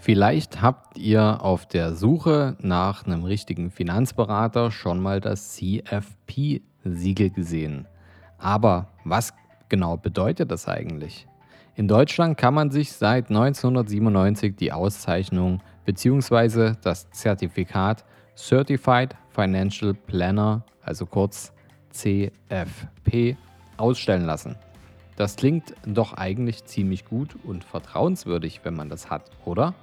Vielleicht habt ihr auf der Suche nach einem richtigen Finanzberater schon mal das CFP-Siegel gesehen. Aber was genau bedeutet das eigentlich? In Deutschland kann man sich seit 1997 die Auszeichnung bzw. das Zertifikat Certified Financial Planner, also kurz CFP, ausstellen lassen. Das klingt doch eigentlich ziemlich gut und vertrauenswürdig, wenn man das hat, oder?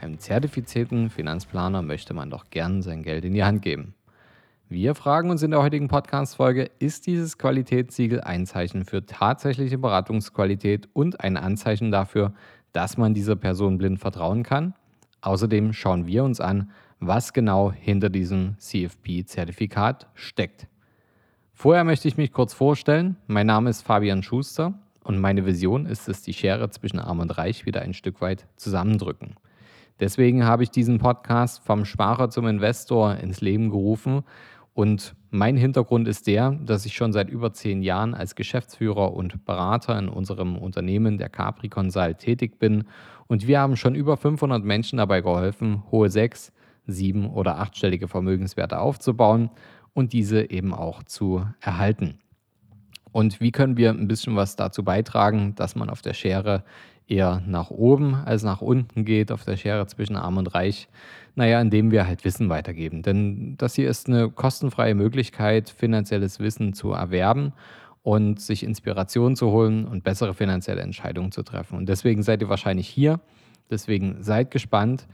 Einem zertifizierten Finanzplaner möchte man doch gern sein Geld in die Hand geben. Wir fragen uns in der heutigen Podcast-Folge: Ist dieses Qualitätssiegel ein Zeichen für tatsächliche Beratungsqualität und ein Anzeichen dafür, dass man dieser Person blind vertrauen kann? Außerdem schauen wir uns an, was genau hinter diesem CFP-Zertifikat steckt. Vorher möchte ich mich kurz vorstellen. Mein Name ist Fabian Schuster und meine Vision ist es, die Schere zwischen Arm und Reich wieder ein Stück weit zusammendrücken. Deswegen habe ich diesen Podcast vom Sparer zum Investor ins Leben gerufen. Und mein Hintergrund ist der, dass ich schon seit über zehn Jahren als Geschäftsführer und Berater in unserem Unternehmen der Capri Consult tätig bin. Und wir haben schon über 500 Menschen dabei geholfen, hohe sechs, sieben oder achtstellige Vermögenswerte aufzubauen und diese eben auch zu erhalten. Und wie können wir ein bisschen was dazu beitragen, dass man auf der Schere eher nach oben als nach unten geht, auf der Schere zwischen Arm und Reich. Naja, indem wir halt Wissen weitergeben. Denn das hier ist eine kostenfreie Möglichkeit, finanzielles Wissen zu erwerben und sich Inspiration zu holen und bessere finanzielle Entscheidungen zu treffen. Und deswegen seid ihr wahrscheinlich hier. Deswegen seid gespannt.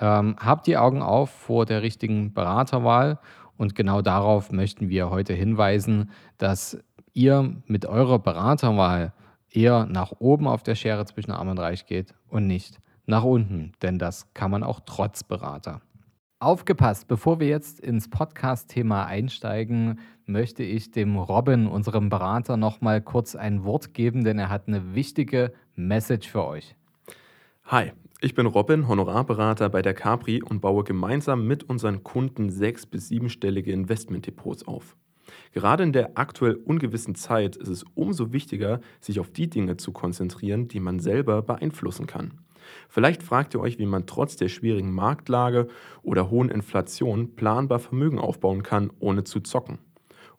Ähm, habt die Augen auf vor der richtigen Beraterwahl. Und genau darauf möchten wir heute hinweisen, dass ihr mit eurer Beraterwahl eher nach oben auf der Schere zwischen Arm und Reich geht und nicht nach unten, denn das kann man auch trotz Berater. Aufgepasst, bevor wir jetzt ins Podcast-Thema einsteigen, möchte ich dem Robin, unserem Berater, nochmal kurz ein Wort geben, denn er hat eine wichtige Message für euch. Hi, ich bin Robin, Honorarberater bei der Capri und baue gemeinsam mit unseren Kunden sechs- bis siebenstellige Investmentdepots auf. Gerade in der aktuell ungewissen Zeit ist es umso wichtiger, sich auf die Dinge zu konzentrieren, die man selber beeinflussen kann. Vielleicht fragt ihr euch, wie man trotz der schwierigen Marktlage oder hohen Inflation planbar Vermögen aufbauen kann, ohne zu zocken.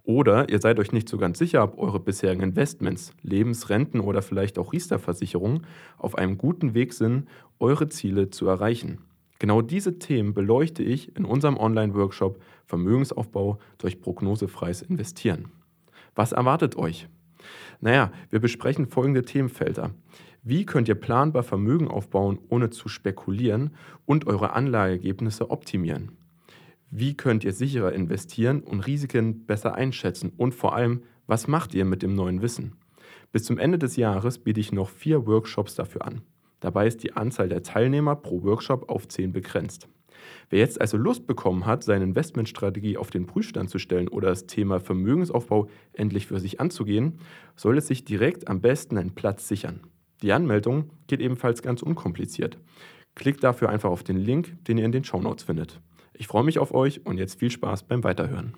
Oder ihr seid euch nicht so ganz sicher, ob eure bisherigen Investments, Lebensrenten oder vielleicht auch Riester-Versicherungen auf einem guten Weg sind, eure Ziele zu erreichen. Genau diese Themen beleuchte ich in unserem Online-Workshop Vermögensaufbau durch prognosefreies Investieren. Was erwartet euch? Naja, wir besprechen folgende Themenfelder. Wie könnt ihr planbar Vermögen aufbauen, ohne zu spekulieren und eure Anlageergebnisse optimieren? Wie könnt ihr sicherer investieren und Risiken besser einschätzen? Und vor allem, was macht ihr mit dem neuen Wissen? Bis zum Ende des Jahres biete ich noch vier Workshops dafür an. Dabei ist die Anzahl der Teilnehmer pro Workshop auf 10 begrenzt. Wer jetzt also Lust bekommen hat, seine Investmentstrategie auf den Prüfstand zu stellen oder das Thema Vermögensaufbau endlich für sich anzugehen, sollte sich direkt am besten einen Platz sichern. Die Anmeldung geht ebenfalls ganz unkompliziert. Klickt dafür einfach auf den Link, den ihr in den Shownotes findet. Ich freue mich auf euch und jetzt viel Spaß beim Weiterhören.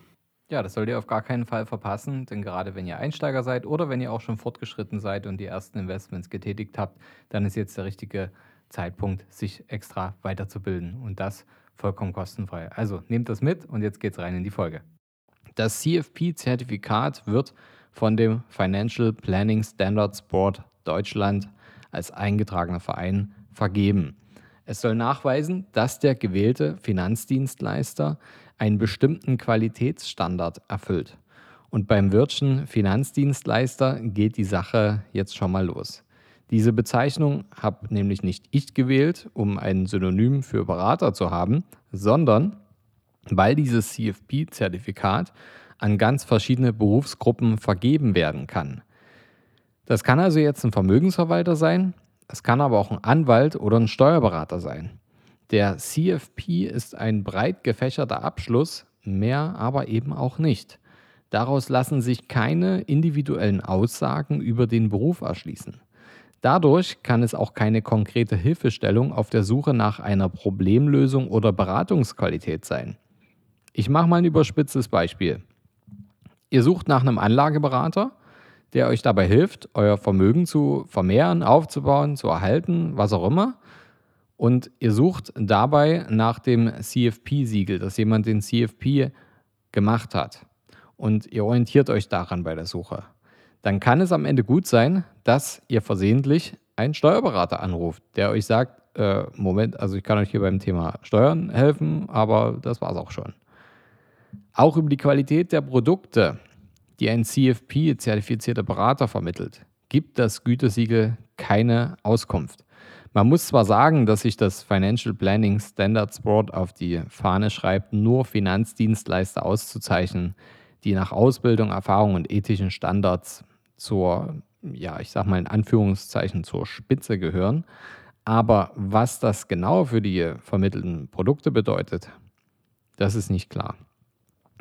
Ja, das solltet ihr auf gar keinen Fall verpassen, denn gerade wenn ihr Einsteiger seid oder wenn ihr auch schon fortgeschritten seid und die ersten Investments getätigt habt, dann ist jetzt der richtige Zeitpunkt, sich extra weiterzubilden und das vollkommen kostenfrei. Also nehmt das mit und jetzt geht's rein in die Folge. Das CFP-Zertifikat wird von dem Financial Planning Standards Board Deutschland als eingetragener Verein vergeben. Es soll nachweisen, dass der gewählte Finanzdienstleister einen bestimmten Qualitätsstandard erfüllt. Und beim Wirtschen Finanzdienstleister geht die Sache jetzt schon mal los. Diese Bezeichnung habe nämlich nicht ich gewählt, um ein Synonym für Berater zu haben, sondern weil dieses CFP-Zertifikat an ganz verschiedene Berufsgruppen vergeben werden kann. Das kann also jetzt ein Vermögensverwalter sein, es kann aber auch ein Anwalt oder ein Steuerberater sein. Der CFP ist ein breit gefächerter Abschluss, mehr aber eben auch nicht. Daraus lassen sich keine individuellen Aussagen über den Beruf erschließen. Dadurch kann es auch keine konkrete Hilfestellung auf der Suche nach einer Problemlösung oder Beratungsqualität sein. Ich mache mal ein überspitztes Beispiel. Ihr sucht nach einem Anlageberater, der euch dabei hilft, euer Vermögen zu vermehren, aufzubauen, zu erhalten, was auch immer. und ihr sucht dabei nach dem CFP-Siegel, dass jemand den CFP gemacht hat und ihr orientiert euch daran bei der Suche, dann kann es am Ende gut sein, dass ihr versehentlich einen Steuerberater anruft, der euch sagt, äh, Moment, also ich kann euch hier beim Thema Steuern helfen, aber das war es auch schon. Auch über die Qualität der Produkte, die ein CFP-zertifizierter Berater vermittelt, gibt das Gütesiegel keine Auskunft. Man muss zwar sagen, dass sich das Financial Planning Standards Board auf die Fahne schreibt, nur Finanzdienstleister auszuzeichnen, die nach Ausbildung, Erfahrung und ethischen Standards zur, ja, ich sag mal in Anführungszeichen zur Spitze gehören. Aber was das genau für die vermittelten Produkte bedeutet, das ist nicht klar.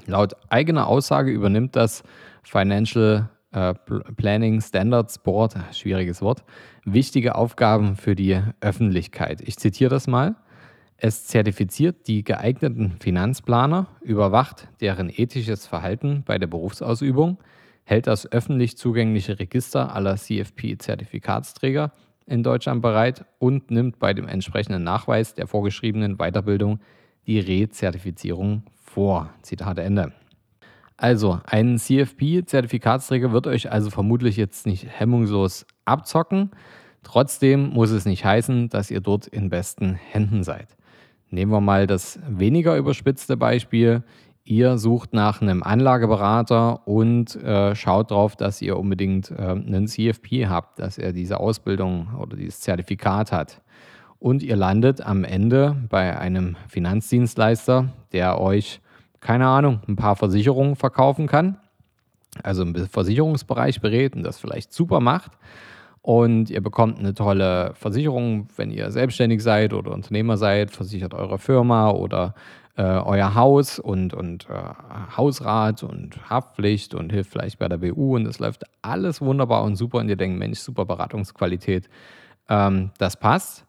Laut eigener Aussage übernimmt das Financial äh, Planning Standards Board, schwieriges Wort, wichtige Aufgaben für die Öffentlichkeit. Ich zitiere das mal. Es zertifiziert die geeigneten Finanzplaner, überwacht deren ethisches Verhalten bei der Berufsausübung, hält das öffentlich zugängliche Register aller CFP-Zertifikatsträger in Deutschland bereit und nimmt bei dem entsprechenden Nachweis der vorgeschriebenen Weiterbildung die Rezertifizierung vor. Zitat Ende. Also, ein CFP-Zertifikatsträger wird euch also vermutlich jetzt nicht hemmungslos abzocken. Trotzdem muss es nicht heißen, dass ihr dort in besten Händen seid. Nehmen wir mal das weniger überspitzte Beispiel. Ihr sucht nach einem Anlageberater und äh, schaut darauf, dass ihr unbedingt äh, einen CFP habt, dass er diese Ausbildung oder dieses Zertifikat hat. Und ihr landet am Ende bei einem Finanzdienstleister, der euch, keine Ahnung, ein paar Versicherungen verkaufen kann, also im Versicherungsbereich berät und das vielleicht super macht. Und ihr bekommt eine tolle Versicherung, wenn ihr selbstständig seid oder Unternehmer seid, versichert eure Firma oder äh, euer Haus und, und äh, Hausrat und Haftpflicht und hilft vielleicht bei der BU und es läuft alles wunderbar und super. Und ihr denkt, Mensch, super Beratungsqualität, ähm, das passt.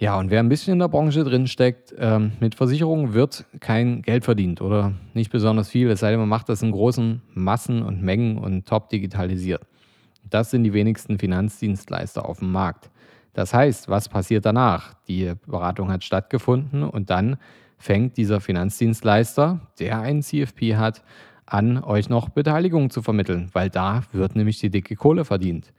Ja, und wer ein bisschen in der Branche drin steckt, ähm, mit Versicherungen wird kein Geld verdient oder nicht besonders viel, es sei denn, man macht das in großen Massen und Mengen und top digitalisiert. Das sind die wenigsten Finanzdienstleister auf dem Markt. Das heißt, was passiert danach? Die Beratung hat stattgefunden und dann fängt dieser Finanzdienstleister, der einen CFP hat, an, euch noch Beteiligung zu vermitteln, weil da wird nämlich die dicke Kohle verdient.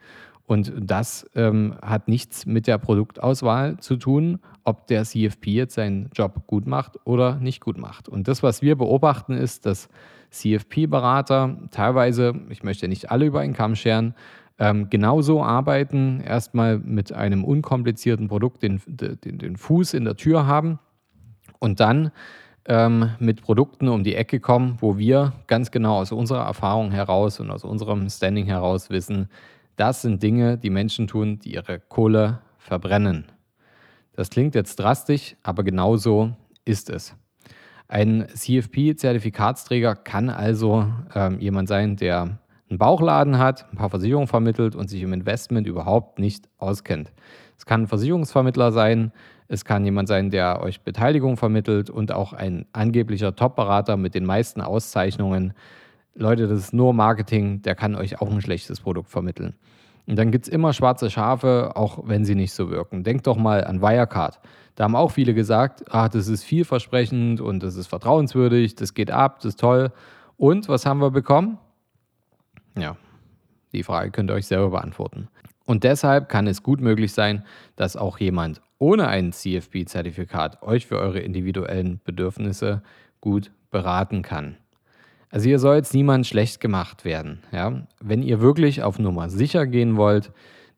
Und das ähm, hat nichts mit der Produktauswahl zu tun, ob der CFP jetzt seinen Job gut macht oder nicht gut macht. Und das, was wir beobachten, ist, dass CFP-Berater teilweise, ich möchte nicht alle über einen Kamm scheren, ähm, genauso arbeiten, erstmal mit einem unkomplizierten Produkt den, den, den Fuß in der Tür haben und dann ähm, mit Produkten um die Ecke kommen, wo wir ganz genau aus unserer Erfahrung heraus und aus unserem Standing heraus wissen, das sind Dinge, die Menschen tun, die ihre Kohle verbrennen. Das klingt jetzt drastisch, aber genauso ist es. Ein CFP-Zertifikatsträger kann also ähm, jemand sein, der einen Bauchladen hat, ein paar Versicherungen vermittelt und sich im Investment überhaupt nicht auskennt. Es kann ein Versicherungsvermittler sein, es kann jemand sein, der euch Beteiligung vermittelt und auch ein angeblicher Top-Berater mit den meisten Auszeichnungen. Leute, das ist nur Marketing, der kann euch auch ein schlechtes Produkt vermitteln. Und dann gibt es immer schwarze Schafe, auch wenn sie nicht so wirken. Denkt doch mal an Wirecard. Da haben auch viele gesagt, ah, das ist vielversprechend und das ist vertrauenswürdig, das geht ab, das ist toll. Und was haben wir bekommen? Ja, die Frage könnt ihr euch selber beantworten. Und deshalb kann es gut möglich sein, dass auch jemand ohne ein CFP-Zertifikat euch für eure individuellen Bedürfnisse gut beraten kann. Also hier soll jetzt niemand schlecht gemacht werden. Ja? Wenn ihr wirklich auf Nummer sicher gehen wollt,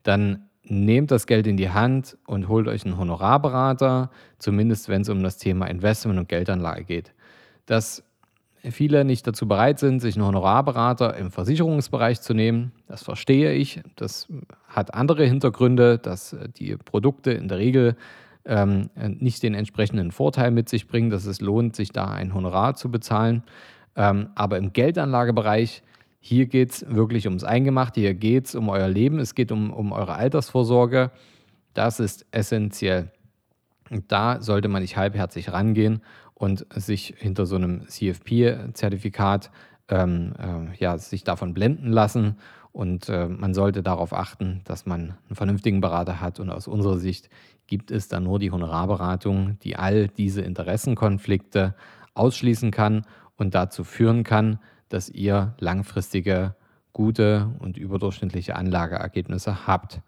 dann nehmt das Geld in die Hand und holt euch einen Honorarberater, zumindest wenn es um das Thema Investment und Geldanlage geht. Das viele nicht dazu bereit sind, sich einen Honorarberater im Versicherungsbereich zu nehmen. Das verstehe ich. Das hat andere Hintergründe, dass die Produkte in der Regel ähm, nicht den entsprechenden Vorteil mit sich bringen, dass es lohnt, sich da ein Honorar zu bezahlen. Ähm, aber im Geldanlagebereich, hier geht es wirklich ums Eingemachte, hier geht es um euer Leben, es geht um, um eure Altersvorsorge. Das ist essentiell. Und da sollte man nicht halbherzig rangehen und sich hinter so einem CFP-Zertifikat ähm, äh, ja, sich davon blenden lassen. Und äh, man sollte darauf achten, dass man einen vernünftigen Berater hat. Und aus unserer Sicht gibt es dann nur die Honorarberatung, die all diese Interessenkonflikte ausschließen kann und dazu führen kann, dass ihr langfristige, gute und überdurchschnittliche Anlageergebnisse habt.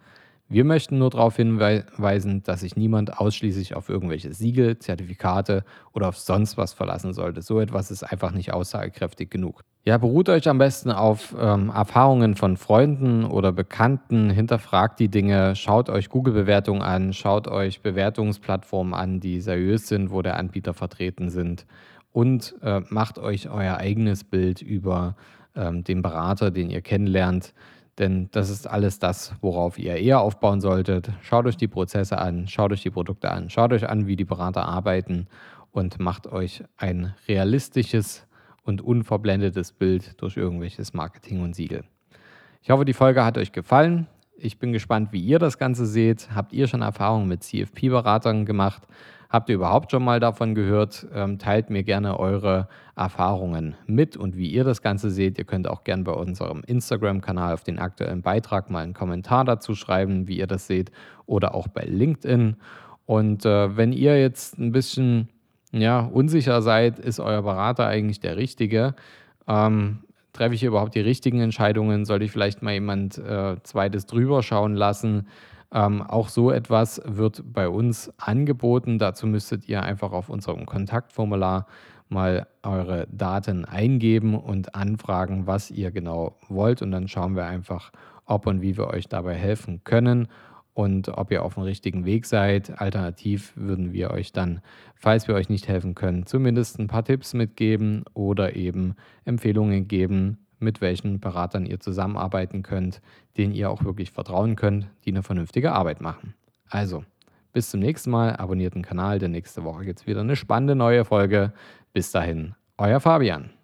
Wir möchten nur darauf hinweisen, dass sich niemand ausschließlich auf irgendwelche Siegel, Zertifikate oder auf sonst was verlassen sollte. So etwas ist einfach nicht aussagekräftig genug. Ja, beruht euch am besten auf ähm, Erfahrungen von Freunden oder Bekannten, hinterfragt die Dinge, schaut euch Google-Bewertungen an, schaut euch Bewertungsplattformen an, die seriös sind, wo der Anbieter vertreten sind und äh, macht euch euer eigenes Bild über ähm, den Berater, den ihr kennenlernt. Denn das ist alles das, worauf ihr eher aufbauen solltet. Schaut euch die Prozesse an, schaut euch die Produkte an, schaut euch an, wie die Berater arbeiten und macht euch ein realistisches und unverblendetes Bild durch irgendwelches Marketing und Siegel. Ich hoffe, die Folge hat euch gefallen. Ich bin gespannt, wie ihr das Ganze seht. Habt ihr schon Erfahrungen mit CFP-Beratern gemacht? Habt ihr überhaupt schon mal davon gehört? Ähm, teilt mir gerne eure Erfahrungen mit und wie ihr das Ganze seht. Ihr könnt auch gerne bei unserem Instagram-Kanal auf den aktuellen Beitrag mal einen Kommentar dazu schreiben, wie ihr das seht, oder auch bei LinkedIn. Und äh, wenn ihr jetzt ein bisschen ja, unsicher seid, ist euer Berater eigentlich der richtige? Ähm, treffe ich überhaupt die richtigen Entscheidungen? Sollte ich vielleicht mal jemand äh, zweites drüber schauen lassen? Ähm, auch so etwas wird bei uns angeboten. Dazu müsstet ihr einfach auf unserem Kontaktformular mal eure Daten eingeben und anfragen, was ihr genau wollt. Und dann schauen wir einfach, ob und wie wir euch dabei helfen können und ob ihr auf dem richtigen Weg seid. Alternativ würden wir euch dann, falls wir euch nicht helfen können, zumindest ein paar Tipps mitgeben oder eben Empfehlungen geben, mit welchen Beratern ihr zusammenarbeiten könnt, denen ihr auch wirklich vertrauen könnt, die eine vernünftige Arbeit machen. Also, bis zum nächsten Mal, abonniert den Kanal, denn nächste Woche gibt es wieder eine spannende neue Folge. Bis dahin, euer Fabian.